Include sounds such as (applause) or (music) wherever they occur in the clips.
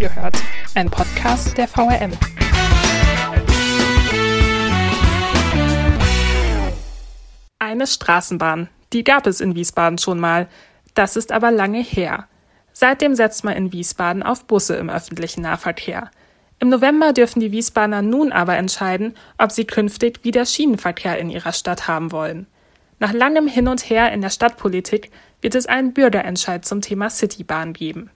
Reingehört, ein Podcast der VRM. Eine Straßenbahn, die gab es in Wiesbaden schon mal. Das ist aber lange her. Seitdem setzt man in Wiesbaden auf Busse im öffentlichen Nahverkehr. Im November dürfen die Wiesbadener nun aber entscheiden, ob sie künftig wieder Schienenverkehr in ihrer Stadt haben wollen. Nach langem Hin und Her in der Stadtpolitik wird es einen Bürgerentscheid zum Thema Citybahn geben.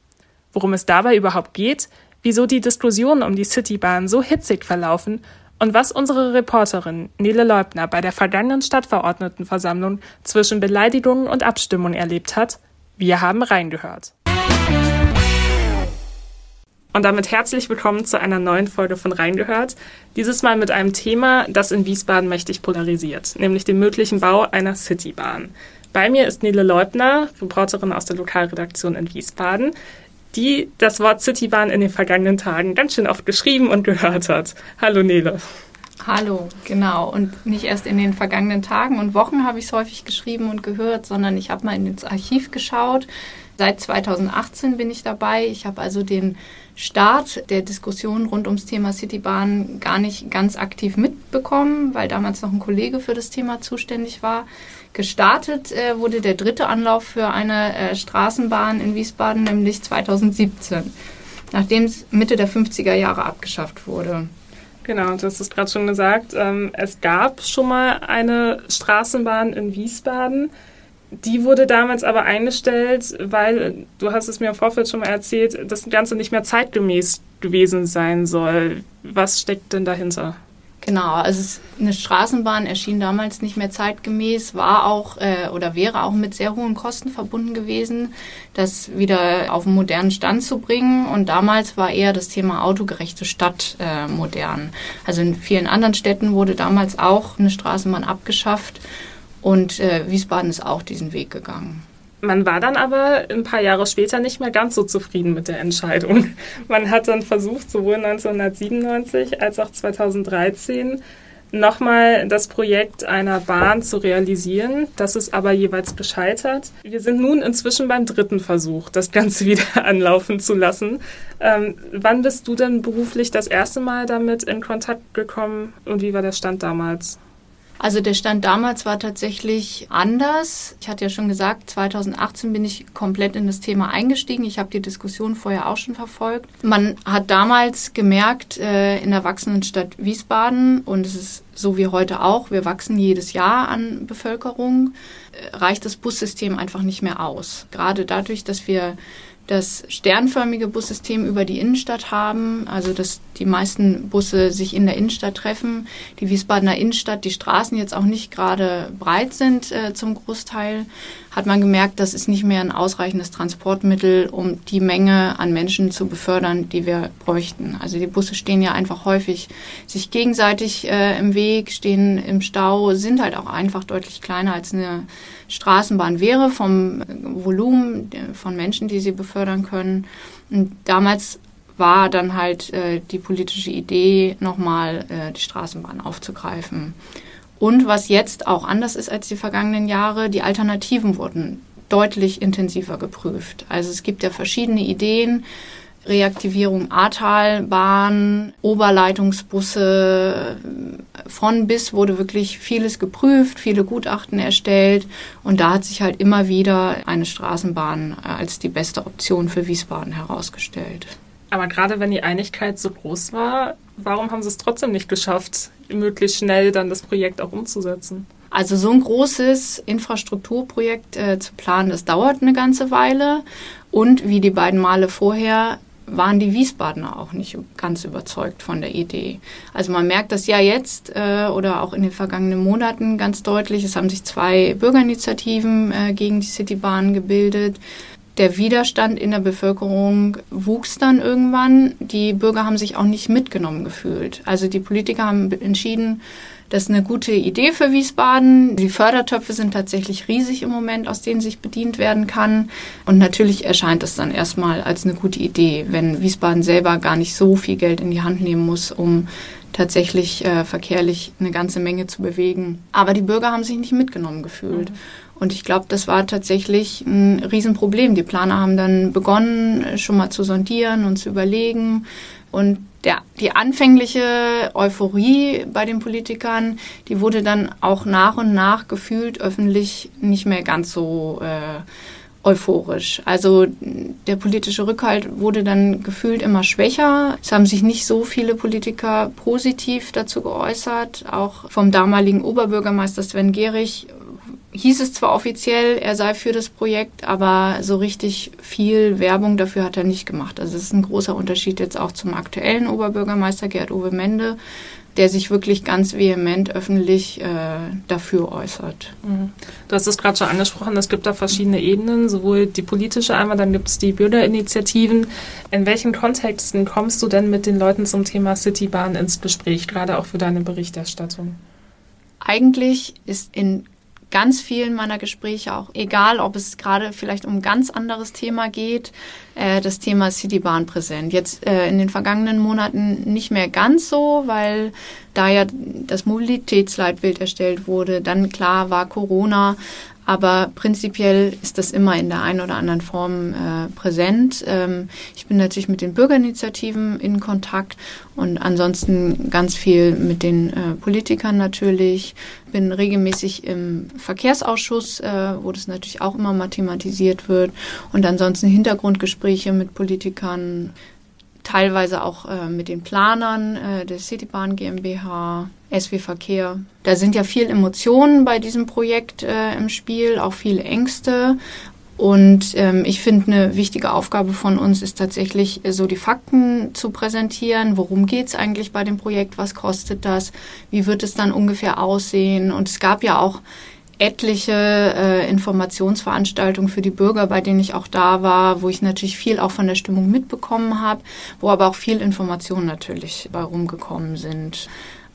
Worum es dabei überhaupt geht, wieso die Diskussionen um die Citybahn so hitzig verlaufen und was unsere Reporterin Nele Leubner bei der vergangenen Stadtverordnetenversammlung zwischen Beleidigungen und Abstimmung erlebt hat, wir haben reingehört. Und damit herzlich willkommen zu einer neuen Folge von Reingehört. Dieses Mal mit einem Thema, das in Wiesbaden mächtig polarisiert, nämlich dem möglichen Bau einer Citybahn. Bei mir ist Nele Leubner, Reporterin aus der Lokalredaktion in Wiesbaden, die das Wort Citybahn in den vergangenen Tagen ganz schön oft geschrieben und gehört hat. Hallo Nele. Hallo, genau. Und nicht erst in den vergangenen Tagen und Wochen habe ich es häufig geschrieben und gehört, sondern ich habe mal ins Archiv geschaut. Seit 2018 bin ich dabei. Ich habe also den Start der Diskussion rund ums Thema Citybahn gar nicht ganz aktiv mitbekommen, weil damals noch ein Kollege für das Thema zuständig war. Gestartet äh, wurde der dritte Anlauf für eine äh, Straßenbahn in Wiesbaden, nämlich 2017, nachdem es Mitte der 50er Jahre abgeschafft wurde. Genau, hast es gerade schon gesagt. Ähm, es gab schon mal eine Straßenbahn in Wiesbaden. Die wurde damals aber eingestellt, weil, du hast es mir im Vorfeld schon mal erzählt, das Ganze nicht mehr zeitgemäß gewesen sein soll. Was steckt denn dahinter? Genau, also eine Straßenbahn erschien damals nicht mehr zeitgemäß, war auch äh, oder wäre auch mit sehr hohen Kosten verbunden gewesen, das wieder auf einen modernen Stand zu bringen. Und damals war eher das Thema autogerechte Stadt äh, modern. Also in vielen anderen Städten wurde damals auch eine Straßenbahn abgeschafft und äh, Wiesbaden ist auch diesen Weg gegangen. Man war dann aber ein paar Jahre später nicht mehr ganz so zufrieden mit der Entscheidung. (laughs) Man hat dann versucht, sowohl 1997 als auch 2013 nochmal das Projekt einer Bahn zu realisieren. Das ist aber jeweils gescheitert. Wir sind nun inzwischen beim dritten Versuch, das Ganze (laughs) wieder anlaufen zu lassen. Ähm, wann bist du denn beruflich das erste Mal damit in Kontakt gekommen und wie war der Stand damals? Also der Stand damals war tatsächlich anders. Ich hatte ja schon gesagt, 2018 bin ich komplett in das Thema eingestiegen. Ich habe die Diskussion vorher auch schon verfolgt. Man hat damals gemerkt, äh, in der wachsenden Stadt Wiesbaden, und es ist so wie heute auch, wir wachsen jedes Jahr an Bevölkerung, äh, reicht das Bussystem einfach nicht mehr aus. Gerade dadurch, dass wir das sternförmige Bussystem über die Innenstadt haben, also dass die meisten Busse sich in der Innenstadt treffen, die Wiesbadener Innenstadt, die Straßen jetzt auch nicht gerade breit sind äh, zum Großteil, hat man gemerkt, das ist nicht mehr ein ausreichendes Transportmittel, um die Menge an Menschen zu befördern, die wir bräuchten. Also die Busse stehen ja einfach häufig sich gegenseitig äh, im Weg, stehen im Stau, sind halt auch einfach deutlich kleiner als eine Straßenbahn wäre vom Volumen von Menschen, die sie befördern können. Und damals war dann halt äh, die politische Idee, nochmal äh, die Straßenbahn aufzugreifen. Und was jetzt auch anders ist als die vergangenen Jahre, die Alternativen wurden deutlich intensiver geprüft. Also es gibt ja verschiedene Ideen. Reaktivierung Ahrtalbahn, Oberleitungsbusse, von bis wurde wirklich vieles geprüft, viele Gutachten erstellt und da hat sich halt immer wieder eine Straßenbahn als die beste Option für Wiesbaden herausgestellt. Aber gerade wenn die Einigkeit so groß war, warum haben sie es trotzdem nicht geschafft, möglichst schnell dann das Projekt auch umzusetzen? Also so ein großes Infrastrukturprojekt äh, zu planen, das dauert eine ganze Weile. Und wie die beiden Male vorher waren die Wiesbadener auch nicht ganz überzeugt von der Idee. Also man merkt das ja jetzt äh, oder auch in den vergangenen Monaten ganz deutlich. Es haben sich zwei Bürgerinitiativen äh, gegen die Citybahn gebildet der Widerstand in der Bevölkerung wuchs dann irgendwann. Die Bürger haben sich auch nicht mitgenommen gefühlt. Also die Politiker haben entschieden, das ist eine gute Idee für Wiesbaden. Die Fördertöpfe sind tatsächlich riesig im Moment, aus denen sich bedient werden kann. Und natürlich erscheint es dann erstmal als eine gute Idee, wenn Wiesbaden selber gar nicht so viel Geld in die Hand nehmen muss, um tatsächlich äh, verkehrlich eine ganze Menge zu bewegen. Aber die Bürger haben sich nicht mitgenommen gefühlt. Mhm. Und ich glaube, das war tatsächlich ein Riesenproblem. Die Planer haben dann begonnen, schon mal zu sondieren und zu überlegen. Und der, die anfängliche Euphorie bei den Politikern, die wurde dann auch nach und nach gefühlt öffentlich nicht mehr ganz so äh, euphorisch. Also der politische Rückhalt wurde dann gefühlt immer schwächer. Es haben sich nicht so viele Politiker positiv dazu geäußert. Auch vom damaligen Oberbürgermeister Sven Gehrig hieß es zwar offiziell, er sei für das Projekt, aber so richtig viel Werbung dafür hat er nicht gemacht. Also es ist ein großer Unterschied jetzt auch zum aktuellen Oberbürgermeister Gerd Uwe Mende, der sich wirklich ganz vehement öffentlich äh, dafür äußert. Mhm. Du hast es gerade schon angesprochen, es gibt da verschiedene Ebenen, sowohl die politische einmal, dann gibt es die Bürgerinitiativen. In welchen Kontexten kommst du denn mit den Leuten zum Thema Citybahn ins Gespräch, gerade auch für deine Berichterstattung? Eigentlich ist in ganz vielen meiner Gespräche auch, egal ob es gerade vielleicht um ein ganz anderes Thema geht, äh, das Thema Citybahn präsent. Jetzt äh, in den vergangenen Monaten nicht mehr ganz so, weil da ja das Mobilitätsleitbild erstellt wurde, dann klar war Corona, aber prinzipiell ist das immer in der einen oder anderen Form äh, präsent. Ähm, ich bin natürlich mit den Bürgerinitiativen in Kontakt und ansonsten ganz viel mit den äh, Politikern natürlich. Bin regelmäßig im Verkehrsausschuss, äh, wo das natürlich auch immer mathematisiert wird. Und ansonsten Hintergrundgespräche mit Politikern, teilweise auch äh, mit den Planern äh, der Citybahn GmbH, SW Verkehr. Da sind ja viel Emotionen bei diesem Projekt äh, im Spiel, auch viele Ängste. Und ähm, ich finde, eine wichtige Aufgabe von uns ist tatsächlich, äh, so die Fakten zu präsentieren. Worum geht's eigentlich bei dem Projekt? Was kostet das? Wie wird es dann ungefähr aussehen? Und es gab ja auch etliche äh, Informationsveranstaltungen für die Bürger, bei denen ich auch da war, wo ich natürlich viel auch von der Stimmung mitbekommen habe, wo aber auch viel Informationen natürlich bei rumgekommen sind.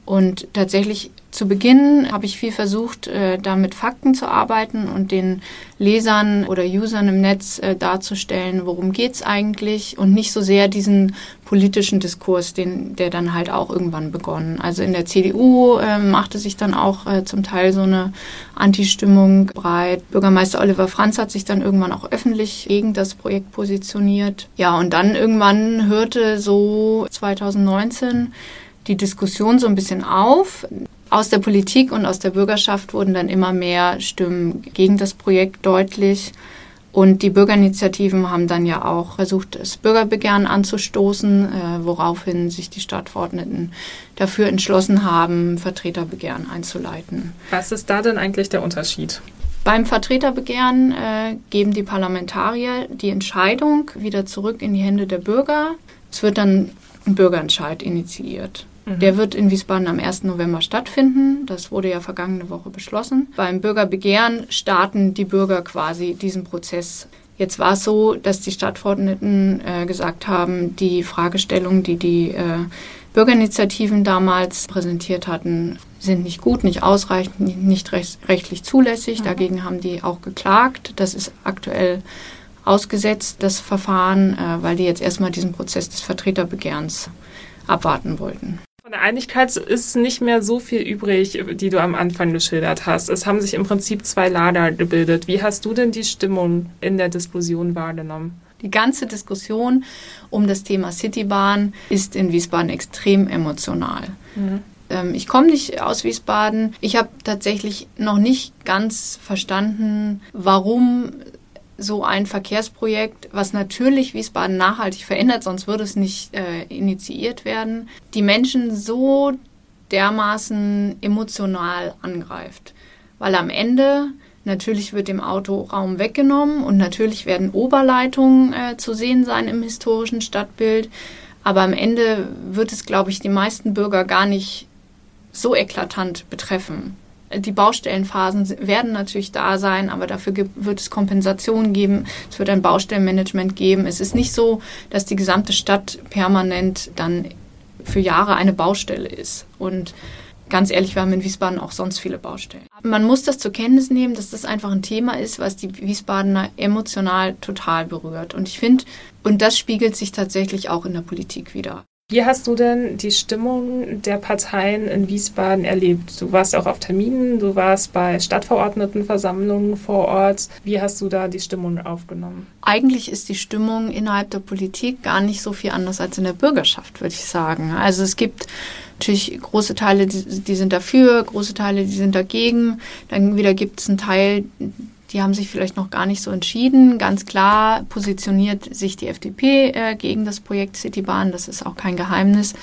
Und tatsächlich zu Beginn habe ich viel versucht, äh, da mit Fakten zu arbeiten und den Lesern oder Usern im Netz äh, darzustellen, worum geht's eigentlich und nicht so sehr diesen politischen Diskurs, den, der dann halt auch irgendwann begonnen. Also in der CDU äh, machte sich dann auch äh, zum Teil so eine Anti-Stimmung breit. Bürgermeister Oliver Franz hat sich dann irgendwann auch öffentlich gegen das Projekt positioniert. Ja, und dann irgendwann hörte so 2019 die Diskussion so ein bisschen auf. Aus der Politik und aus der Bürgerschaft wurden dann immer mehr Stimmen gegen das Projekt deutlich. Und die Bürgerinitiativen haben dann ja auch versucht, das Bürgerbegehren anzustoßen, äh, woraufhin sich die Stadtverordneten dafür entschlossen haben, Vertreterbegehren einzuleiten. Was ist da denn eigentlich der Unterschied? Beim Vertreterbegehren äh, geben die Parlamentarier die Entscheidung wieder zurück in die Hände der Bürger. Es wird dann ein Bürgerentscheid initiiert. Mhm. Der wird in Wiesbaden am 1. November stattfinden. Das wurde ja vergangene Woche beschlossen. Beim Bürgerbegehren starten die Bürger quasi diesen Prozess. Jetzt war es so, dass die Stadtverordneten äh, gesagt haben, die Fragestellungen, die die äh, Bürgerinitiativen damals präsentiert hatten, sind nicht gut, nicht ausreichend, nicht recht, rechtlich zulässig. Mhm. Dagegen haben die auch geklagt. Das ist aktuell ausgesetzt, das Verfahren, äh, weil die jetzt erstmal diesen Prozess des Vertreterbegehrens abwarten wollten. Von der Einigkeit ist nicht mehr so viel übrig, die du am Anfang geschildert hast. Es haben sich im Prinzip zwei Lager gebildet. Wie hast du denn die Stimmung in der Diskussion wahrgenommen? Die ganze Diskussion um das Thema Citybahn ist in Wiesbaden extrem emotional. Mhm. Ähm, ich komme nicht aus Wiesbaden. Ich habe tatsächlich noch nicht ganz verstanden, warum so ein Verkehrsprojekt, was natürlich Wiesbaden nachhaltig verändert, sonst würde es nicht äh, initiiert werden, die Menschen so dermaßen emotional angreift. Weil am Ende natürlich wird dem Auto Raum weggenommen und natürlich werden Oberleitungen äh, zu sehen sein im historischen Stadtbild. Aber am Ende wird es, glaube ich, die meisten Bürger gar nicht so eklatant betreffen. Die Baustellenphasen werden natürlich da sein, aber dafür wird es Kompensationen geben. Es wird ein Baustellenmanagement geben. Es ist nicht so, dass die gesamte Stadt permanent dann für Jahre eine Baustelle ist. Und ganz ehrlich, wir haben in Wiesbaden auch sonst viele Baustellen. Man muss das zur Kenntnis nehmen, dass das einfach ein Thema ist, was die Wiesbadener emotional total berührt. Und ich finde, und das spiegelt sich tatsächlich auch in der Politik wieder. Wie hast du denn die Stimmung der Parteien in Wiesbaden erlebt? Du warst auch auf Terminen, du warst bei Stadtverordnetenversammlungen vor Ort. Wie hast du da die Stimmung aufgenommen? Eigentlich ist die Stimmung innerhalb der Politik gar nicht so viel anders als in der Bürgerschaft, würde ich sagen. Also es gibt natürlich große Teile, die, die sind dafür, große Teile, die sind dagegen. Dann wieder gibt es einen Teil, die haben sich vielleicht noch gar nicht so entschieden. Ganz klar positioniert sich die FDP äh, gegen das Projekt Citybahn. Das ist auch kein Geheimnis.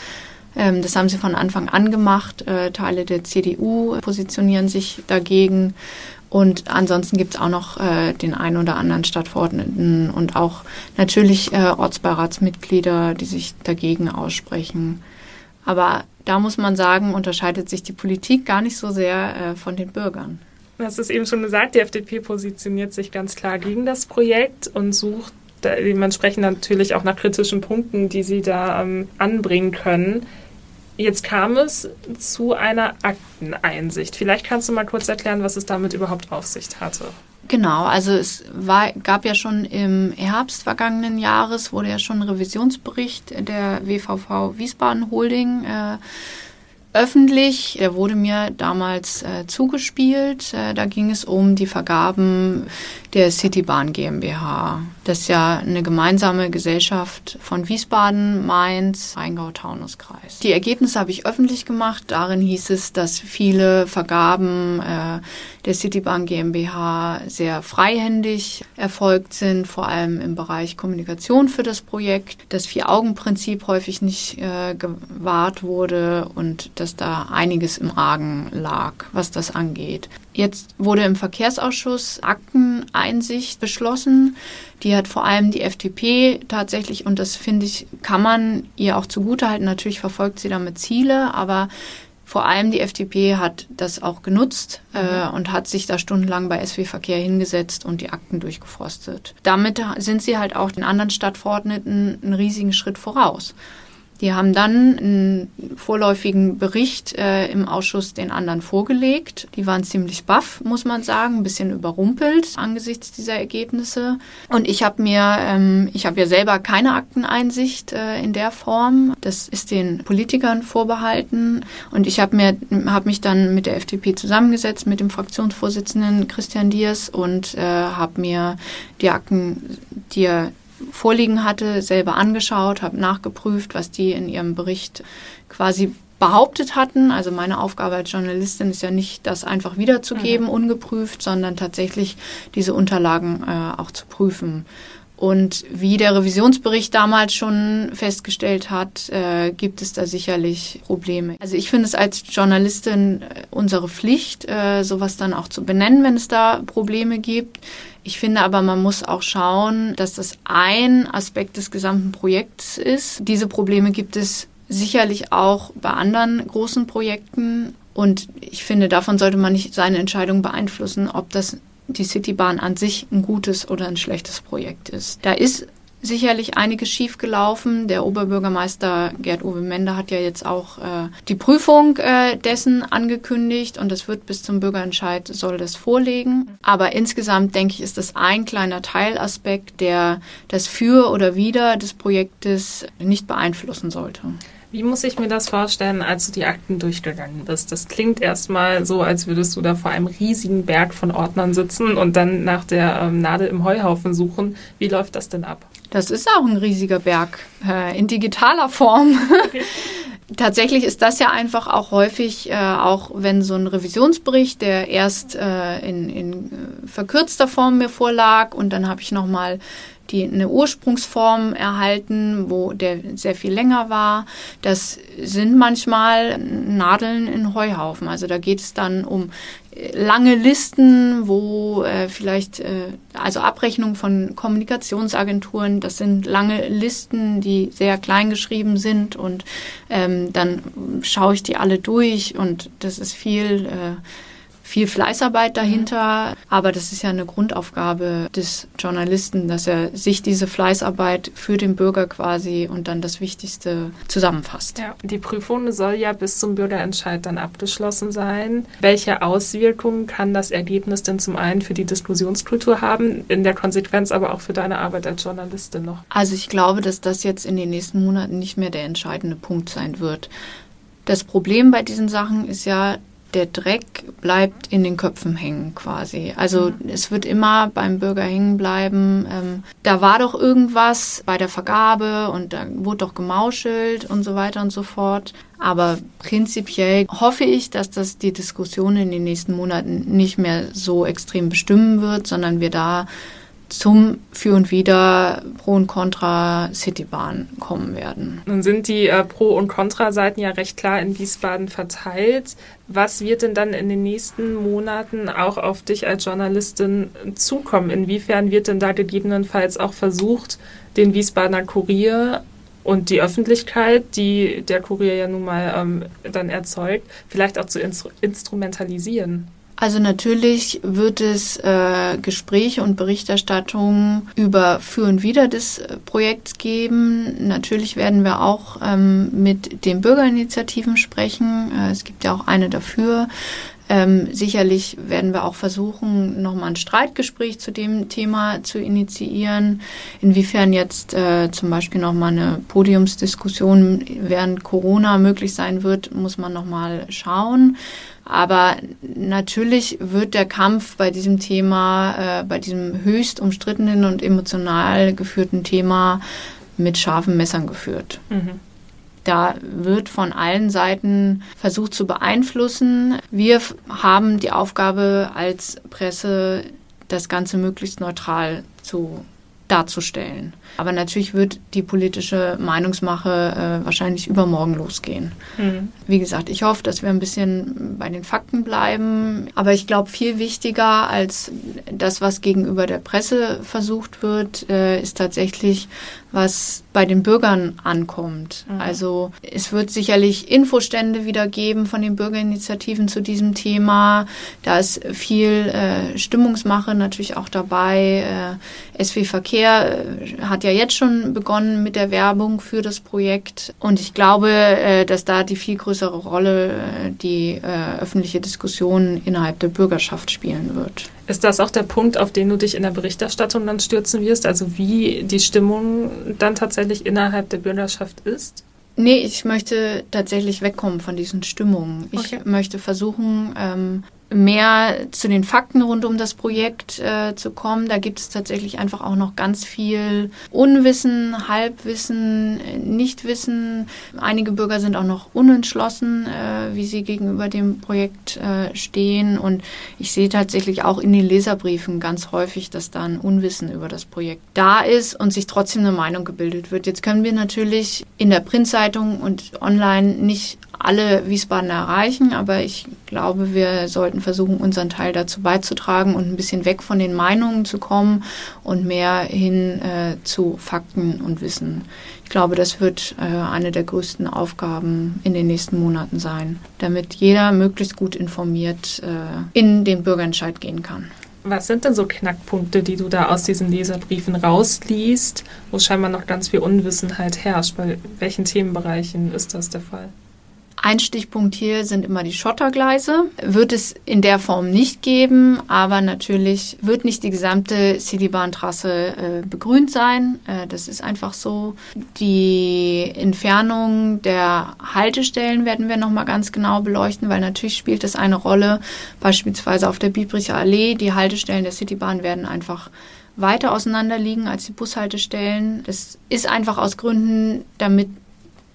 Ähm, das haben sie von Anfang an gemacht. Äh, Teile der CDU positionieren sich dagegen. Und ansonsten gibt es auch noch äh, den einen oder anderen Stadtverordneten und auch natürlich äh, Ortsbeiratsmitglieder, die sich dagegen aussprechen. Aber da muss man sagen, unterscheidet sich die Politik gar nicht so sehr äh, von den Bürgern. Du hast es eben schon gesagt, die FDP positioniert sich ganz klar gegen das Projekt und sucht dementsprechend natürlich auch nach kritischen Punkten, die sie da ähm, anbringen können. Jetzt kam es zu einer Akteneinsicht. Vielleicht kannst du mal kurz erklären, was es damit überhaupt auf sich hatte. Genau, also es war, gab ja schon im Herbst vergangenen Jahres, wurde ja schon ein Revisionsbericht der WVV Wiesbaden Holding äh, öffentlich. Der wurde mir damals äh, zugespielt. Äh, da ging es um die Vergaben der Citybahn GmbH. Das ist ja eine gemeinsame Gesellschaft von Wiesbaden, Mainz, Rheingau-Taunus-Kreis. Die Ergebnisse habe ich öffentlich gemacht. Darin hieß es, dass viele Vergaben äh, der Citybahn GmbH sehr freihändig erfolgt sind, vor allem im Bereich Kommunikation für das Projekt. Das Vier-Augen-Prinzip häufig nicht äh, gewahrt wurde und dass da einiges im Argen lag, was das angeht. Jetzt wurde im Verkehrsausschuss Akteneinsicht beschlossen. Die hat vor allem die FDP tatsächlich, und das finde ich, kann man ihr auch zugutehalten. Natürlich verfolgt sie damit Ziele, aber vor allem die FDP hat das auch genutzt äh, mhm. und hat sich da stundenlang bei SW Verkehr hingesetzt und die Akten durchgeforstet. Damit sind sie halt auch den anderen Stadtverordneten einen riesigen Schritt voraus. Die haben dann einen vorläufigen Bericht äh, im Ausschuss den anderen vorgelegt. Die waren ziemlich baff, muss man sagen, ein bisschen überrumpelt angesichts dieser Ergebnisse. Und ich habe mir, ähm, ich habe ja selber keine Akteneinsicht äh, in der Form. Das ist den Politikern vorbehalten. Und ich habe mir, habe mich dann mit der FDP zusammengesetzt, mit dem Fraktionsvorsitzenden Christian Diers und äh, habe mir die Akten, die er vorliegen hatte, selber angeschaut, habe nachgeprüft, was die in ihrem Bericht quasi behauptet hatten. Also meine Aufgabe als Journalistin ist ja nicht, das einfach wiederzugeben, mhm. ungeprüft, sondern tatsächlich diese Unterlagen äh, auch zu prüfen. Und wie der Revisionsbericht damals schon festgestellt hat, äh, gibt es da sicherlich Probleme. Also ich finde es als Journalistin äh, unsere Pflicht, äh, sowas dann auch zu benennen, wenn es da Probleme gibt. Ich finde aber, man muss auch schauen, dass das ein Aspekt des gesamten Projekts ist. Diese Probleme gibt es sicherlich auch bei anderen großen Projekten. Und ich finde, davon sollte man nicht seine Entscheidung beeinflussen, ob das die Citybahn an sich ein gutes oder ein schlechtes Projekt ist. Da ist sicherlich einiges schiefgelaufen. Der Oberbürgermeister Gerd-Uwe Mende hat ja jetzt auch äh, die Prüfung äh, dessen angekündigt und das wird bis zum Bürgerentscheid soll das vorlegen. Aber insgesamt denke ich, ist das ein kleiner Teilaspekt, der das Für oder Wider des Projektes nicht beeinflussen sollte. Wie muss ich mir das vorstellen, als du die Akten durchgegangen bist? Das klingt erstmal so, als würdest du da vor einem riesigen Berg von Ordnern sitzen und dann nach der ähm, Nadel im Heuhaufen suchen. Wie läuft das denn ab? Das ist auch ein riesiger Berg äh, in digitaler Form. (laughs) Tatsächlich ist das ja einfach auch häufig, äh, auch wenn so ein Revisionsbericht, der erst äh, in, in äh, verkürzter Form mir vorlag und dann habe ich nochmal die eine Ursprungsform erhalten, wo der sehr viel länger war. Das sind manchmal Nadeln in Heuhaufen. Also da geht es dann um äh, lange Listen, wo äh, vielleicht, äh, also Abrechnung von Kommunikationsagenturen, das sind lange Listen, die sehr klein geschrieben sind und ähm, dann schaue ich die alle durch und das ist viel, äh, viel Fleißarbeit dahinter, aber das ist ja eine Grundaufgabe des Journalisten, dass er sich diese Fleißarbeit für den Bürger quasi und dann das Wichtigste zusammenfasst. Ja, die Prüfung soll ja bis zum Bürgerentscheid dann abgeschlossen sein. Welche Auswirkungen kann das Ergebnis denn zum einen für die Diskussionskultur haben, in der Konsequenz aber auch für deine Arbeit als Journalistin noch? Also ich glaube, dass das jetzt in den nächsten Monaten nicht mehr der entscheidende Punkt sein wird. Das Problem bei diesen Sachen ist ja, der Dreck bleibt in den Köpfen hängen quasi. Also mhm. es wird immer beim Bürger hängen bleiben. Ähm, da war doch irgendwas bei der Vergabe und da wurde doch gemauschelt und so weiter und so fort. Aber prinzipiell hoffe ich, dass das die Diskussion in den nächsten Monaten nicht mehr so extrem bestimmen wird, sondern wir da zum Für und Wider Pro und Contra Citybahn kommen werden. Nun sind die äh, Pro- und Contra-Seiten ja recht klar in Wiesbaden verteilt. Was wird denn dann in den nächsten Monaten auch auf dich als Journalistin zukommen? Inwiefern wird denn da gegebenenfalls auch versucht, den Wiesbadener Kurier und die Öffentlichkeit, die der Kurier ja nun mal ähm, dann erzeugt, vielleicht auch zu instru instrumentalisieren? Also natürlich wird es äh, Gespräche und Berichterstattungen über Für und Wider des äh, Projekts geben. Natürlich werden wir auch ähm, mit den Bürgerinitiativen sprechen. Äh, es gibt ja auch eine dafür. Ähm, sicherlich werden wir auch versuchen, nochmal ein Streitgespräch zu dem Thema zu initiieren. Inwiefern jetzt äh, zum Beispiel nochmal eine Podiumsdiskussion während Corona möglich sein wird, muss man nochmal schauen. Aber natürlich wird der Kampf bei diesem Thema, äh, bei diesem höchst umstrittenen und emotional geführten Thema mit scharfen Messern geführt. Mhm. Da wird von allen Seiten versucht zu beeinflussen. Wir haben die Aufgabe als Presse, das Ganze möglichst neutral zu darzustellen. Aber natürlich wird die politische Meinungsmache äh, wahrscheinlich übermorgen losgehen. Mhm. Wie gesagt, ich hoffe, dass wir ein bisschen bei den Fakten bleiben. Aber ich glaube, viel wichtiger als das, was gegenüber der Presse versucht wird, äh, ist tatsächlich, was bei den Bürgern ankommt. Mhm. Also es wird sicherlich Infostände wieder geben von den Bürgerinitiativen zu diesem Thema. Da ist viel äh, Stimmungsmache natürlich auch dabei. Äh, SW Verkehr äh, hat ja jetzt schon begonnen mit der Werbung für das Projekt. Und ich glaube, äh, dass da die viel größere Rolle äh, die äh, öffentliche Diskussion innerhalb der Bürgerschaft spielen wird. Ist das auch der Punkt, auf den du dich in der Berichterstattung dann stürzen wirst? Also wie die Stimmung dann tatsächlich innerhalb der Bürgerschaft ist? Nee, ich möchte tatsächlich wegkommen von diesen Stimmungen. Ich okay. möchte versuchen, ähm, mehr zu den Fakten rund um das Projekt äh, zu kommen. Da gibt es tatsächlich einfach auch noch ganz viel Unwissen, Halbwissen, Nichtwissen. Einige Bürger sind auch noch unentschlossen, äh, wie sie gegenüber dem Projekt äh, stehen. Und ich sehe tatsächlich auch in den Leserbriefen ganz häufig, dass da ein Unwissen über das Projekt da ist und sich trotzdem eine Meinung gebildet wird. Jetzt können wir natürlich in der Printzeitung und online nicht alle Wiesbadener erreichen, aber ich glaube, wir sollten versuchen, unseren Teil dazu beizutragen und ein bisschen weg von den Meinungen zu kommen und mehr hin äh, zu Fakten und Wissen. Ich glaube, das wird äh, eine der größten Aufgaben in den nächsten Monaten sein, damit jeder möglichst gut informiert äh, in den Bürgerentscheid gehen kann. Was sind denn so Knackpunkte, die du da aus diesen Leserbriefen rausliest, wo scheinbar noch ganz viel Unwissenheit herrscht? Bei welchen Themenbereichen ist das der Fall? Ein Stichpunkt hier sind immer die Schottergleise. Wird es in der Form nicht geben, aber natürlich wird nicht die gesamte Citybahntrasse äh, begrünt sein. Äh, das ist einfach so. Die Entfernung der Haltestellen werden wir nochmal ganz genau beleuchten, weil natürlich spielt das eine Rolle. Beispielsweise auf der Biebricher Allee, die Haltestellen der Citybahn werden einfach weiter auseinander liegen als die Bushaltestellen. Das ist einfach aus Gründen, damit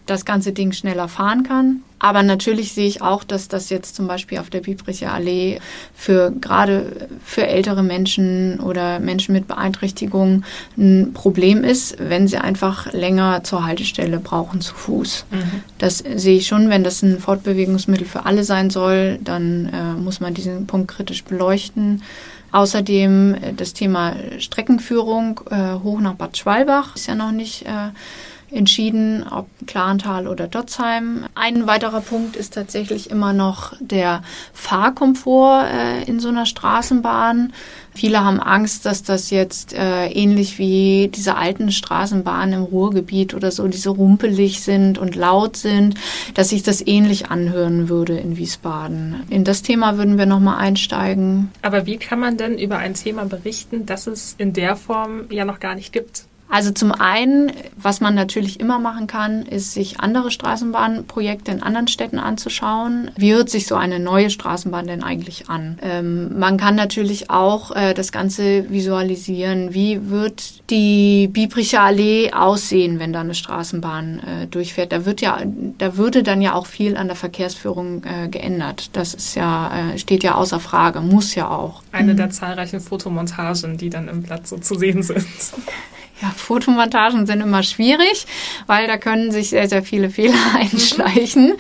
das ganze Ding schneller fahren kann. Aber natürlich sehe ich auch, dass das jetzt zum Beispiel auf der Biebricher Allee für gerade für ältere Menschen oder Menschen mit Beeinträchtigungen ein Problem ist, wenn sie einfach länger zur Haltestelle brauchen zu Fuß. Mhm. Das sehe ich schon, wenn das ein Fortbewegungsmittel für alle sein soll, dann äh, muss man diesen Punkt kritisch beleuchten. Außerdem äh, das Thema Streckenführung äh, hoch nach Bad Schwalbach ist ja noch nicht äh, entschieden, ob Klarental oder Dotzheim. Ein weiterer Punkt ist tatsächlich immer noch der Fahrkomfort äh, in so einer Straßenbahn. Viele haben Angst, dass das jetzt äh, ähnlich wie diese alten Straßenbahnen im Ruhrgebiet oder so, die so rumpelig sind und laut sind, dass sich das ähnlich anhören würde in Wiesbaden. In das Thema würden wir nochmal einsteigen. Aber wie kann man denn über ein Thema berichten, das es in der Form ja noch gar nicht gibt? Also zum einen, was man natürlich immer machen kann, ist sich andere Straßenbahnprojekte in anderen Städten anzuschauen. Wie hört sich so eine neue Straßenbahn denn eigentlich an? Ähm, man kann natürlich auch äh, das Ganze visualisieren. Wie wird die Biebricher Allee aussehen, wenn da eine Straßenbahn äh, durchfährt? Da wird ja, da würde dann ja auch viel an der Verkehrsführung äh, geändert. Das ist ja, äh, steht ja außer Frage, muss ja auch. Eine mhm. der zahlreichen Fotomontagen, die dann im Blatt so zu sehen sind. (laughs) Ja, Fotomontagen sind immer schwierig, weil da können sich sehr, sehr viele Fehler (laughs) einschleichen.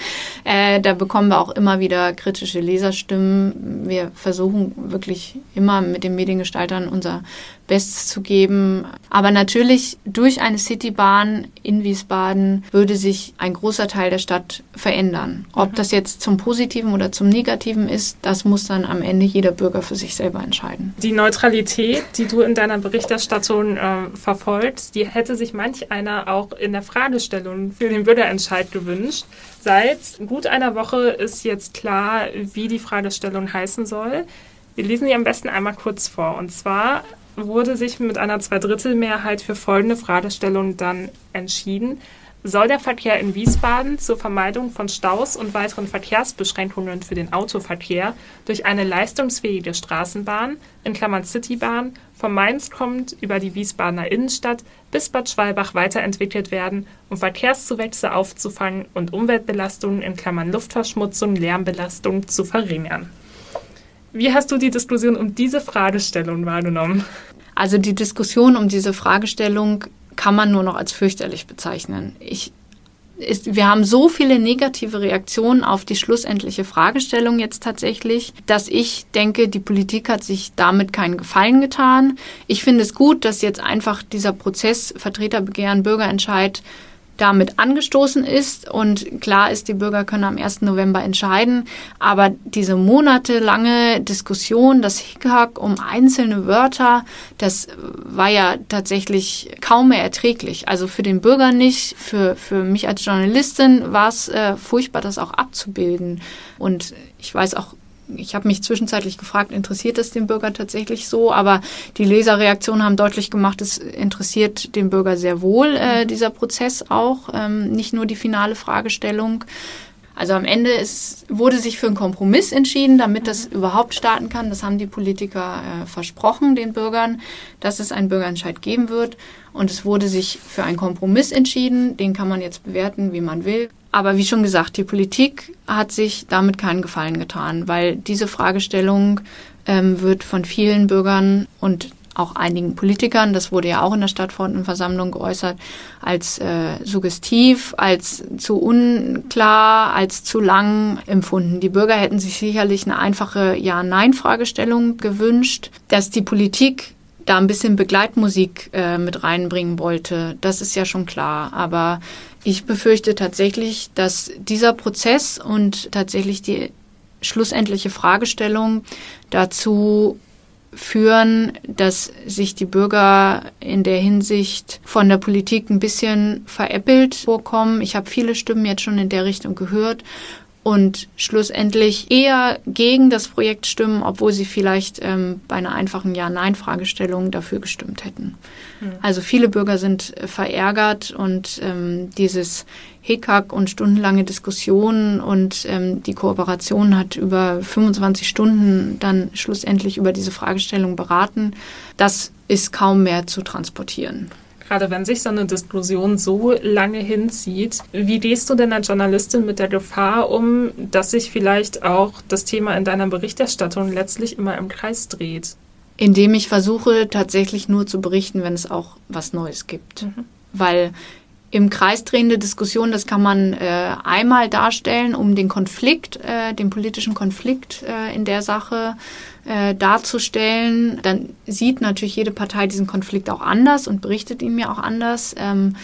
Äh, da bekommen wir auch immer wieder kritische Leserstimmen. Wir versuchen wirklich immer mit den Mediengestaltern unser Bestes zu geben. Aber natürlich durch eine Citybahn in Wiesbaden würde sich ein großer Teil der Stadt verändern. Ob mhm. das jetzt zum Positiven oder zum Negativen ist, das muss dann am Ende jeder Bürger für sich selber entscheiden. Die Neutralität, die du in deiner Berichterstattung äh, verfolgst, die hätte sich manch einer auch in der Fragestellung für den Bürgerentscheid gewünscht. Seit gut einer Woche ist jetzt klar, wie die Fragestellung heißen soll. Wir lesen die am besten einmal kurz vor. Und zwar wurde sich mit einer Zweidrittelmehrheit für folgende Fragestellung dann entschieden. Soll der Verkehr in Wiesbaden zur Vermeidung von Staus und weiteren Verkehrsbeschränkungen für den Autoverkehr durch eine leistungsfähige Straßenbahn, in Klammern Citybahn, von Mainz kommend über die Wiesbadener Innenstadt bis Bad Schwalbach weiterentwickelt werden, um Verkehrszuwächse aufzufangen und Umweltbelastungen in Klammern Luftverschmutzung, Lärmbelastung zu verringern? Wie hast du die Diskussion um diese Fragestellung wahrgenommen? Also die Diskussion um diese Fragestellung kann man nur noch als fürchterlich bezeichnen. Ich, ist, wir haben so viele negative Reaktionen auf die schlussendliche Fragestellung jetzt tatsächlich, dass ich denke, die Politik hat sich damit keinen Gefallen getan. Ich finde es gut, dass jetzt einfach dieser Prozess Vertreterbegehren, Bürgerentscheid damit angestoßen ist. Und klar ist, die Bürger können am 1. November entscheiden. Aber diese monatelange Diskussion, das Hickhack um einzelne Wörter, das war ja tatsächlich kaum mehr erträglich. Also für den Bürger nicht, für, für mich als Journalistin war es äh, furchtbar, das auch abzubilden. Und ich weiß auch ich habe mich zwischenzeitlich gefragt, interessiert es den Bürger tatsächlich so? Aber die Leserreaktionen haben deutlich gemacht, es interessiert den Bürger sehr wohl, äh, dieser Prozess auch, ähm, nicht nur die finale Fragestellung. Also am Ende ist, wurde sich für einen Kompromiss entschieden, damit das mhm. überhaupt starten kann. Das haben die Politiker äh, versprochen den Bürgern, dass es einen Bürgerentscheid geben wird. Und es wurde sich für einen Kompromiss entschieden. Den kann man jetzt bewerten, wie man will. Aber wie schon gesagt, die Politik hat sich damit keinen Gefallen getan, weil diese Fragestellung ähm, wird von vielen Bürgern und auch einigen Politikern, das wurde ja auch in der Stadtverordnetenversammlung geäußert, als äh, suggestiv, als zu unklar, als zu lang empfunden. Die Bürger hätten sich sicherlich eine einfache Ja-Nein-Fragestellung gewünscht, dass die Politik da ein bisschen Begleitmusik äh, mit reinbringen wollte. Das ist ja schon klar. Aber ich befürchte tatsächlich, dass dieser Prozess und tatsächlich die schlussendliche Fragestellung dazu führen, dass sich die Bürger in der Hinsicht von der Politik ein bisschen veräppelt vorkommen. Ich habe viele Stimmen jetzt schon in der Richtung gehört und schlussendlich eher gegen das Projekt stimmen, obwohl sie vielleicht ähm, bei einer einfachen Ja-Nein-Fragestellung dafür gestimmt hätten. Mhm. Also viele Bürger sind äh, verärgert und ähm, dieses Hickhack und stundenlange Diskussionen und ähm, die Kooperation hat über 25 Stunden dann schlussendlich über diese Fragestellung beraten. Das ist kaum mehr zu transportieren gerade wenn sich so eine Diskussion so lange hinzieht. Wie gehst du denn als Journalistin mit der Gefahr um, dass sich vielleicht auch das Thema in deiner Berichterstattung letztlich immer im Kreis dreht? Indem ich versuche, tatsächlich nur zu berichten, wenn es auch was Neues gibt. Mhm. Weil im Kreis drehende Diskussion, das kann man äh, einmal darstellen, um den Konflikt, äh, den politischen Konflikt äh, in der Sache äh, darzustellen. Dann sieht natürlich jede Partei diesen Konflikt auch anders und berichtet ihn mir auch anders. Ähm,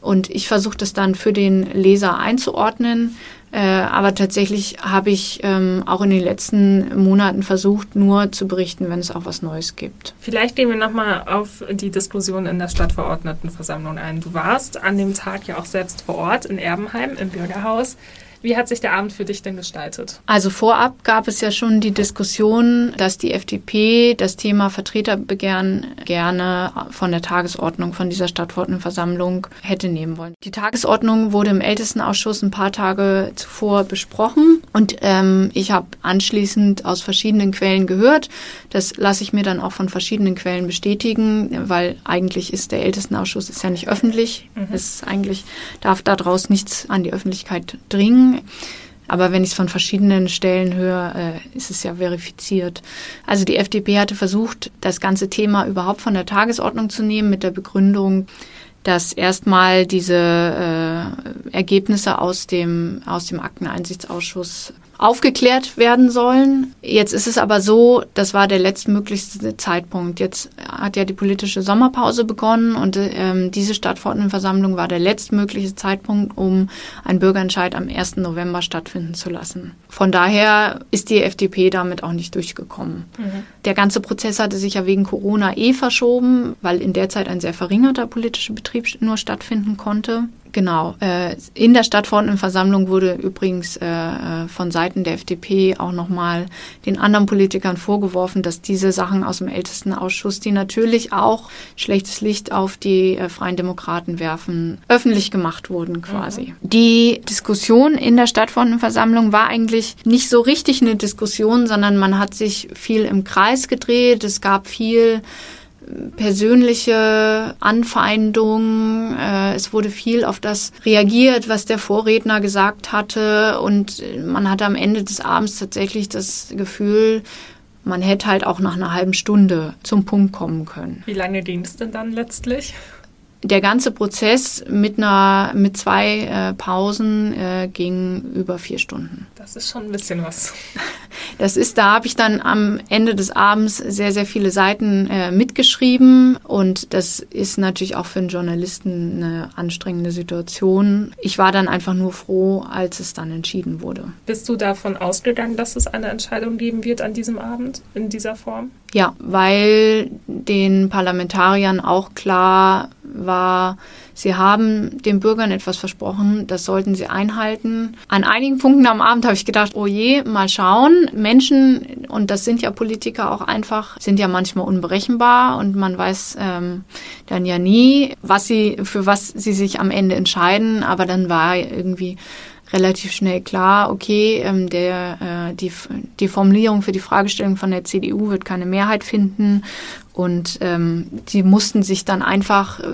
Und ich versuche das dann für den Leser einzuordnen. Äh, aber tatsächlich habe ich ähm, auch in den letzten Monaten versucht, nur zu berichten, wenn es auch was Neues gibt. Vielleicht gehen wir nochmal auf die Diskussion in der Stadtverordnetenversammlung ein. Du warst an dem Tag ja auch selbst vor Ort in Erbenheim im Bürgerhaus. Wie hat sich der Abend für dich denn gestaltet? Also vorab gab es ja schon die Diskussion, dass die FDP das Thema Vertreterbegehren gerne von der Tagesordnung von dieser Stadtverordnetenversammlung hätte nehmen wollen. Die Tagesordnung wurde im Ältestenausschuss ein paar Tage zuvor besprochen und ähm, ich habe anschließend aus verschiedenen Quellen gehört. Das lasse ich mir dann auch von verschiedenen Quellen bestätigen, weil eigentlich ist der Ältestenausschuss ist ja nicht öffentlich. Mhm. Es eigentlich darf daraus nichts an die Öffentlichkeit dringen. Aber wenn ich es von verschiedenen Stellen höre, äh, ist es ja verifiziert. Also die FDP hatte versucht, das ganze Thema überhaupt von der Tagesordnung zu nehmen mit der Begründung, dass erstmal diese äh, Ergebnisse aus dem, aus dem Akteneinsichtsausschuss aufgeklärt werden sollen. Jetzt ist es aber so, das war der letztmöglichste Zeitpunkt. Jetzt hat ja die politische Sommerpause begonnen und ähm, diese Stadtverordnetenversammlung war der letztmögliche Zeitpunkt, um einen Bürgerentscheid am 1. November stattfinden zu lassen. Von daher ist die FDP damit auch nicht durchgekommen. Mhm. Der ganze Prozess hatte sich ja wegen Corona eh verschoben, weil in der Zeit ein sehr verringerter politischer Betrieb nur stattfinden konnte. Genau. Äh, in der Stadtverordnetenversammlung wurde übrigens äh, äh, von Seiten der FDP auch nochmal den anderen Politikern vorgeworfen, dass diese Sachen aus dem Ältestenausschuss, die natürlich auch schlechtes Licht auf die Freien Demokraten werfen, öffentlich gemacht wurden quasi. Mhm. Die Diskussion in der Stadtverordnetenversammlung war eigentlich nicht so richtig eine Diskussion, sondern man hat sich viel im Kreis gedreht. Es gab viel persönliche Anfeindung. Äh, es wurde viel auf das reagiert, was der Vorredner gesagt hatte. Und man hatte am Ende des Abends tatsächlich das Gefühl, man hätte halt auch nach einer halben Stunde zum Punkt kommen können. Wie lange ging es denn dann letztlich? Der ganze Prozess mit einer mit zwei äh, Pausen äh, ging über vier Stunden. Das ist schon ein bisschen was. (laughs) Das ist, da habe ich dann am Ende des Abends sehr, sehr viele Seiten äh, mitgeschrieben und das ist natürlich auch für einen Journalisten eine anstrengende Situation. Ich war dann einfach nur froh, als es dann entschieden wurde. Bist du davon ausgegangen, dass es eine Entscheidung geben wird an diesem Abend in dieser Form? Ja, weil den Parlamentariern auch klar war, sie haben den Bürgern etwas versprochen, das sollten sie einhalten. An einigen Punkten am Abend habe ich gedacht, oh je, mal schauen. Menschen, und das sind ja Politiker auch einfach, sind ja manchmal unberechenbar und man weiß ähm, dann ja nie, was sie, für was sie sich am Ende entscheiden. Aber dann war irgendwie relativ schnell klar, okay, ähm, der, äh, die, die Formulierung für die Fragestellung von der CDU wird keine Mehrheit finden. Und ähm, die mussten sich dann einfach, äh,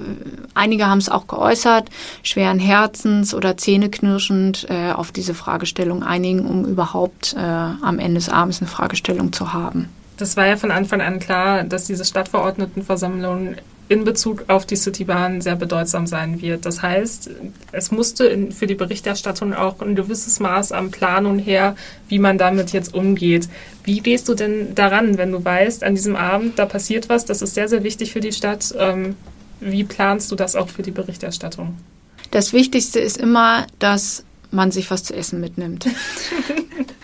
einige haben es auch geäußert, schweren Herzens oder zähneknirschend äh, auf diese Fragestellung einigen, um überhaupt äh, am Ende des Abends eine Fragestellung zu haben. Das war ja von Anfang an klar, dass diese Stadtverordnetenversammlung in Bezug auf die Citybahn sehr bedeutsam sein wird. Das heißt, es musste in, für die Berichterstattung auch ein gewisses Maß an Planung her, wie man damit jetzt umgeht. Wie gehst du denn daran, wenn du weißt, an diesem Abend, da passiert was, das ist sehr, sehr wichtig für die Stadt. Ähm, wie planst du das auch für die Berichterstattung? Das Wichtigste ist immer, dass man sich was zu essen mitnimmt. (laughs)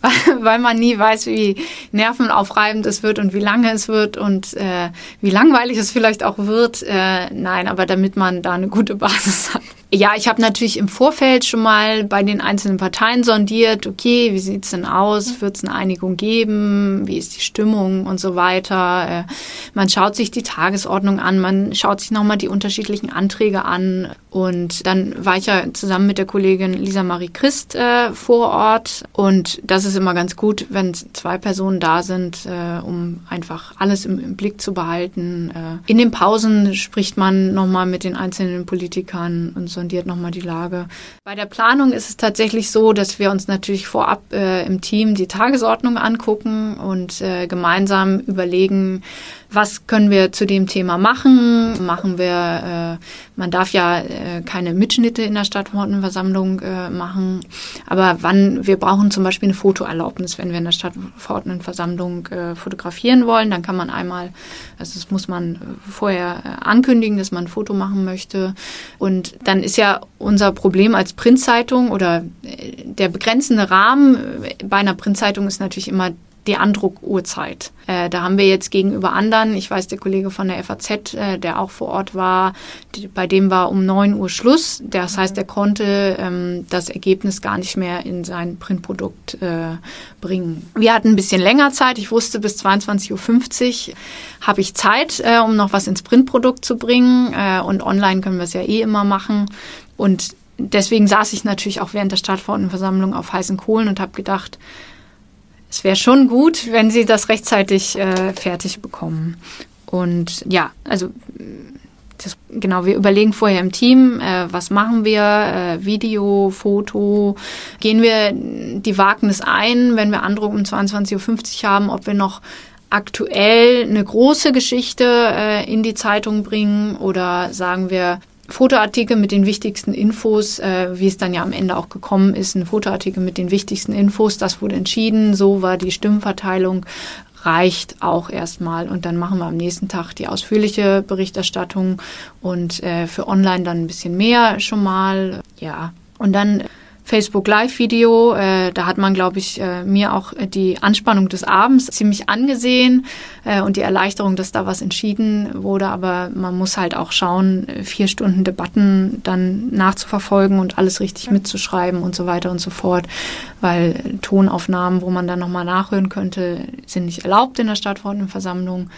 (laughs) weil man nie weiß, wie nervenaufreibend es wird und wie lange es wird und äh, wie langweilig es vielleicht auch wird. Äh, nein, aber damit man da eine gute Basis hat. Ja, ich habe natürlich im Vorfeld schon mal bei den einzelnen Parteien sondiert, okay, wie sieht's denn aus? Wird es eine Einigung geben? Wie ist die Stimmung und so weiter? Äh, man schaut sich die Tagesordnung an, man schaut sich nochmal die unterschiedlichen Anträge an. Und dann war ich ja zusammen mit der Kollegin Lisa Marie Christ äh, vor Ort. Und das ist immer ganz gut, wenn zwei Personen da sind, äh, um einfach alles im, im Blick zu behalten. Äh, in den Pausen spricht man nochmal mit den einzelnen Politikern und so sondiert nochmal die Lage. Bei der Planung ist es tatsächlich so, dass wir uns natürlich vorab äh, im Team die Tagesordnung angucken und äh, gemeinsam überlegen, was können wir zu dem Thema machen? Machen wir, äh, man darf ja äh, keine Mitschnitte in der Stadtverordnetenversammlung äh, machen, aber wann, wir brauchen zum Beispiel eine Fotoerlaubnis, wenn wir in der Stadtverordnetenversammlung äh, fotografieren wollen, dann kann man einmal, also das muss man vorher äh, ankündigen, dass man ein Foto machen möchte. Und dann ist ja unser Problem als Printzeitung oder äh, der begrenzende Rahmen bei einer Printzeitung ist natürlich immer die Andruckuhrzeit. Äh, da haben wir jetzt gegenüber anderen, ich weiß, der Kollege von der FAZ, äh, der auch vor Ort war, die, bei dem war um neun Uhr Schluss. Das heißt, er konnte ähm, das Ergebnis gar nicht mehr in sein Printprodukt äh, bringen. Wir hatten ein bisschen länger Zeit. Ich wusste, bis 22.50 Uhr habe ich Zeit, äh, um noch was ins Printprodukt zu bringen. Äh, und online können wir es ja eh immer machen. Und deswegen saß ich natürlich auch während der Stadtverordnetenversammlung auf heißen Kohlen und habe gedacht, es wäre schon gut, wenn sie das rechtzeitig äh, fertig bekommen. Und ja, also das, genau, wir überlegen vorher im Team, äh, was machen wir, äh, Video, Foto, gehen wir die Wagnis ein, wenn wir Andruck um 22.50 Uhr haben, ob wir noch aktuell eine große Geschichte äh, in die Zeitung bringen oder sagen wir, Fotoartikel mit den wichtigsten Infos, äh, wie es dann ja am Ende auch gekommen ist, ein Fotoartikel mit den wichtigsten Infos, das wurde entschieden, so war die Stimmverteilung reicht auch erstmal und dann machen wir am nächsten Tag die ausführliche Berichterstattung und äh, für online dann ein bisschen mehr schon mal, ja. Und dann Facebook Live-Video. Äh, da hat man, glaube ich, äh, mir auch die Anspannung des Abends ziemlich angesehen äh, und die Erleichterung, dass da was entschieden wurde. Aber man muss halt auch schauen, vier Stunden Debatten dann nachzuverfolgen und alles richtig mitzuschreiben und so weiter und so fort. Weil Tonaufnahmen, wo man dann nochmal nachhören könnte, sind nicht erlaubt in der Stadtverordnetenversammlung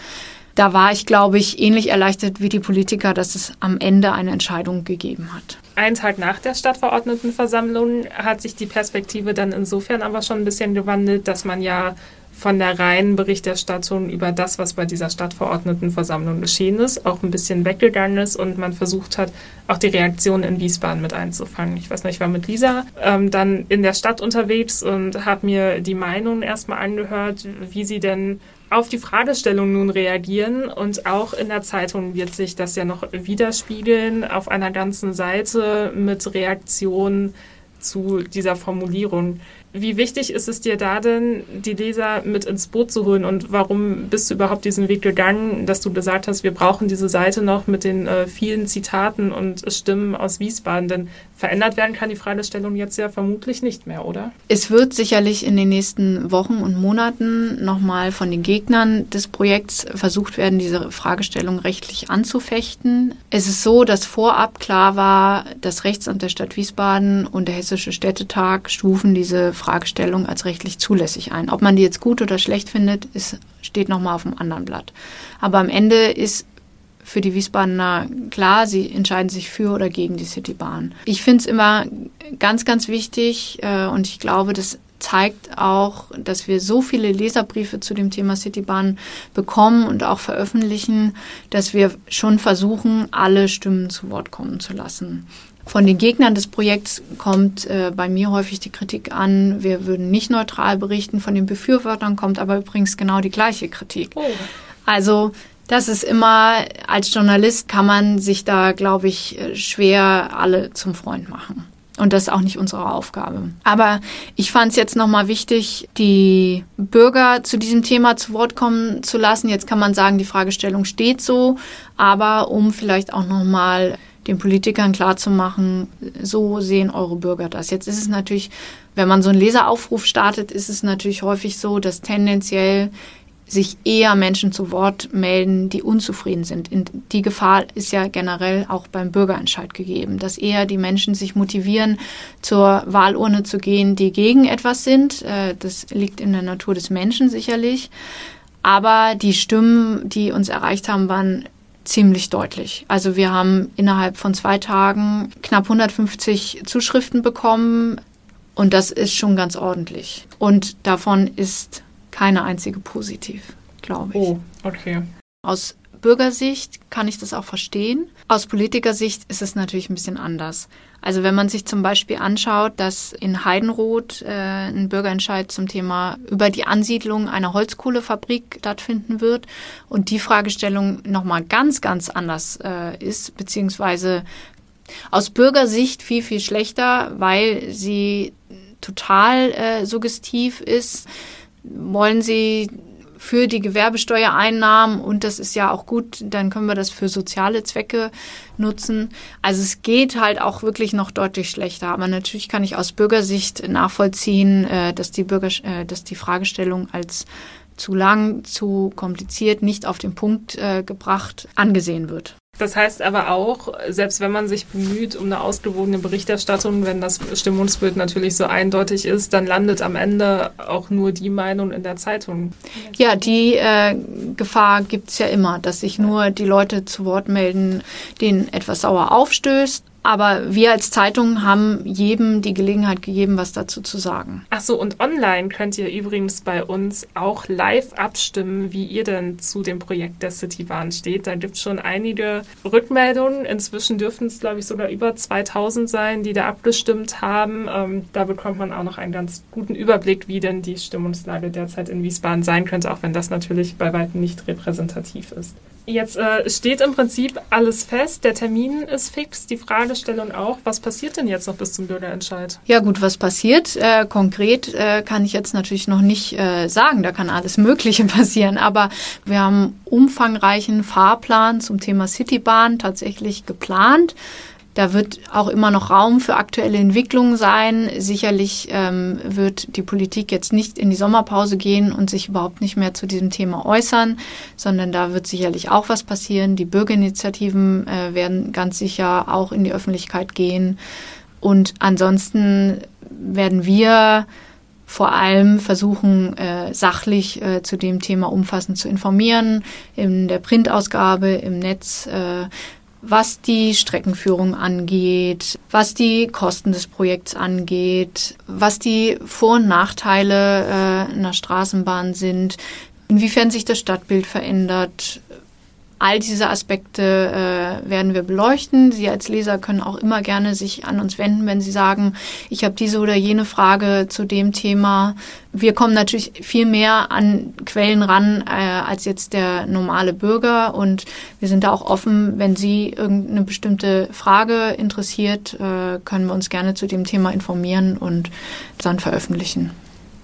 da war ich, glaube ich, ähnlich erleichtert wie die Politiker, dass es am Ende eine Entscheidung gegeben hat. Einen Tag nach der Stadtverordnetenversammlung hat sich die Perspektive dann insofern aber schon ein bisschen gewandelt, dass man ja von der reinen Berichterstattung über das, was bei dieser Stadtverordnetenversammlung geschehen ist, auch ein bisschen weggegangen ist und man versucht hat, auch die Reaktionen in Wiesbaden mit einzufangen. Ich weiß nicht, ich war mit Lisa ähm, dann in der Stadt unterwegs und habe mir die Meinung erstmal angehört, wie sie denn auf die Fragestellung nun reagieren und auch in der Zeitung wird sich das ja noch widerspiegeln auf einer ganzen Seite mit Reaktionen zu dieser Formulierung. Wie wichtig ist es dir da denn, die Leser mit ins Boot zu holen und warum bist du überhaupt diesen Weg gegangen, dass du gesagt hast, wir brauchen diese Seite noch mit den äh, vielen Zitaten und Stimmen aus Wiesbaden? Denn verändert werden kann die Fragestellung jetzt ja vermutlich nicht mehr, oder? Es wird sicherlich in den nächsten Wochen und Monaten nochmal von den Gegnern des Projekts versucht werden, diese Fragestellung rechtlich anzufechten. Es ist so, dass vorab klar war, das Rechtsamt der Stadt Wiesbaden und der Hessische Städtetag stufen diese Fragestellung als rechtlich zulässig ein. Ob man die jetzt gut oder schlecht findet, ist, steht nochmal auf dem anderen Blatt. Aber am Ende ist für die Wiesbadener klar, sie entscheiden sich für oder gegen die Citybahn. Ich finde es immer ganz, ganz wichtig äh, und ich glaube, das zeigt auch, dass wir so viele Leserbriefe zu dem Thema Citybahn bekommen und auch veröffentlichen, dass wir schon versuchen, alle Stimmen zu Wort kommen zu lassen. Von den Gegnern des Projekts kommt äh, bei mir häufig die Kritik an, wir würden nicht neutral berichten. Von den Befürwortern kommt aber übrigens genau die gleiche Kritik. Oh. Also das ist immer, als Journalist kann man sich da, glaube ich, schwer alle zum Freund machen. Und das ist auch nicht unsere Aufgabe. Aber ich fand es jetzt nochmal wichtig, die Bürger zu diesem Thema zu Wort kommen zu lassen. Jetzt kann man sagen, die Fragestellung steht so, aber um vielleicht auch nochmal den Politikern klarzumachen, so sehen eure Bürger das. Jetzt ist es natürlich, wenn man so einen Leseraufruf startet, ist es natürlich häufig so, dass tendenziell sich eher Menschen zu Wort melden, die unzufrieden sind. Die Gefahr ist ja generell auch beim Bürgerentscheid gegeben, dass eher die Menschen sich motivieren, zur Wahlurne zu gehen, die gegen etwas sind. Äh, das liegt in der Natur des Menschen sicherlich. Aber die Stimmen, die uns erreicht haben, waren ziemlich deutlich. Also wir haben innerhalb von zwei Tagen knapp 150 Zuschriften bekommen und das ist schon ganz ordentlich. Und davon ist keine einzige positiv, glaube ich. Oh, okay. Aus Bürgersicht kann ich das auch verstehen. Aus Politikersicht ist es natürlich ein bisschen anders. Also wenn man sich zum Beispiel anschaut, dass in Heidenroth äh, ein Bürgerentscheid zum Thema über die Ansiedlung einer Holzkohlefabrik stattfinden wird und die Fragestellung nochmal ganz, ganz anders äh, ist, beziehungsweise aus Bürgersicht viel, viel schlechter, weil sie total äh, suggestiv ist, wollen sie für die Gewerbesteuereinnahmen und das ist ja auch gut, dann können wir das für soziale Zwecke nutzen. Also es geht halt auch wirklich noch deutlich schlechter. Aber natürlich kann ich aus Bürgersicht nachvollziehen, äh, dass die Bürger, äh, dass die Fragestellung als zu lang, zu kompliziert, nicht auf den Punkt äh, gebracht angesehen wird. Das heißt aber auch, selbst wenn man sich bemüht um eine ausgewogene Berichterstattung, wenn das Stimmungsbild natürlich so eindeutig ist, dann landet am Ende auch nur die Meinung in der Zeitung. Ja, die äh, Gefahr gibt's ja immer, dass sich nur die Leute zu Wort melden, denen etwas sauer aufstößt. Aber wir als Zeitung haben jedem die Gelegenheit gegeben, was dazu zu sagen. Ach so, und online könnt ihr übrigens bei uns auch live abstimmen, wie ihr denn zu dem Projekt der Citybahn steht. Da gibt es schon einige Rückmeldungen. Inzwischen dürften es, glaube ich, sogar über 2000 sein, die da abgestimmt haben. Ähm, da bekommt man auch noch einen ganz guten Überblick, wie denn die Stimmungslage derzeit in Wiesbaden sein könnte, auch wenn das natürlich bei weitem nicht repräsentativ ist. Jetzt äh, steht im Prinzip alles fest, der Termin ist fix, die Fragestellung auch. Was passiert denn jetzt noch bis zum Bürgerentscheid? Ja gut, was passiert äh, konkret äh, kann ich jetzt natürlich noch nicht äh, sagen. Da kann alles Mögliche (laughs) passieren. Aber wir haben umfangreichen Fahrplan zum Thema Citybahn tatsächlich geplant. Da wird auch immer noch Raum für aktuelle Entwicklungen sein. Sicherlich ähm, wird die Politik jetzt nicht in die Sommerpause gehen und sich überhaupt nicht mehr zu diesem Thema äußern, sondern da wird sicherlich auch was passieren. Die Bürgerinitiativen äh, werden ganz sicher auch in die Öffentlichkeit gehen. Und ansonsten werden wir vor allem versuchen, äh, sachlich äh, zu dem Thema umfassend zu informieren, in der Printausgabe, im Netz. Äh, was die Streckenführung angeht, was die Kosten des Projekts angeht, was die Vor- und Nachteile äh, einer Straßenbahn sind, inwiefern sich das Stadtbild verändert, All diese Aspekte äh, werden wir beleuchten. Sie als Leser können auch immer gerne sich an uns wenden, wenn Sie sagen, ich habe diese oder jene Frage zu dem Thema. Wir kommen natürlich viel mehr an Quellen ran äh, als jetzt der normale Bürger und wir sind da auch offen, wenn Sie irgendeine bestimmte Frage interessiert, äh, können wir uns gerne zu dem Thema informieren und dann veröffentlichen.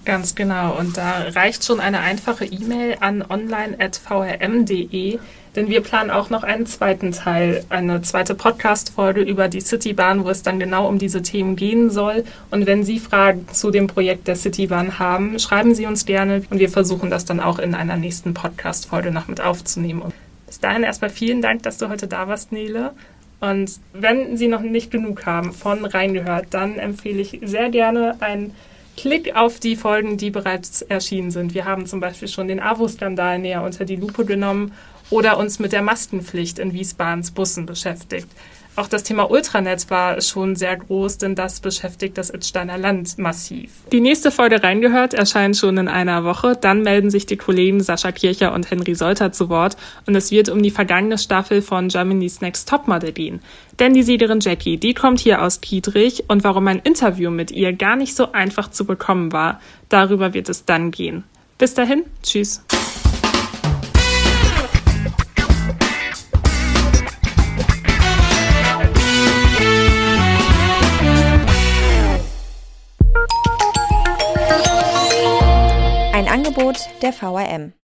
Ganz genau. Und da reicht schon eine einfache E-Mail an online.vrm.de denn wir planen auch noch einen zweiten Teil, eine zweite Podcast-Folge über die Citybahn, wo es dann genau um diese Themen gehen soll. Und wenn Sie Fragen zu dem Projekt der Citybahn haben, schreiben Sie uns gerne und wir versuchen das dann auch in einer nächsten Podcast-Folge noch mit aufzunehmen. Und bis dahin erstmal vielen Dank, dass du heute da warst, Nele. Und wenn Sie noch nicht genug haben von reingehört, dann empfehle ich sehr gerne einen Klick auf die Folgen, die bereits erschienen sind. Wir haben zum Beispiel schon den AWO-Skandal näher unter die Lupe genommen oder uns mit der Maskenpflicht in Wiesbadens Bussen beschäftigt. Auch das Thema Ultranet war schon sehr groß, denn das beschäftigt das Itzsteiner Land massiv. Die nächste Folge reingehört erscheint schon in einer Woche. Dann melden sich die Kollegen Sascha Kircher und Henry Solter zu Wort und es wird um die vergangene Staffel von Germany's Next Topmodel gehen. Denn die Siegerin Jackie, die kommt hier aus Kiedrich und warum ein Interview mit ihr gar nicht so einfach zu bekommen war, darüber wird es dann gehen. Bis dahin, tschüss. Angebot der VRM.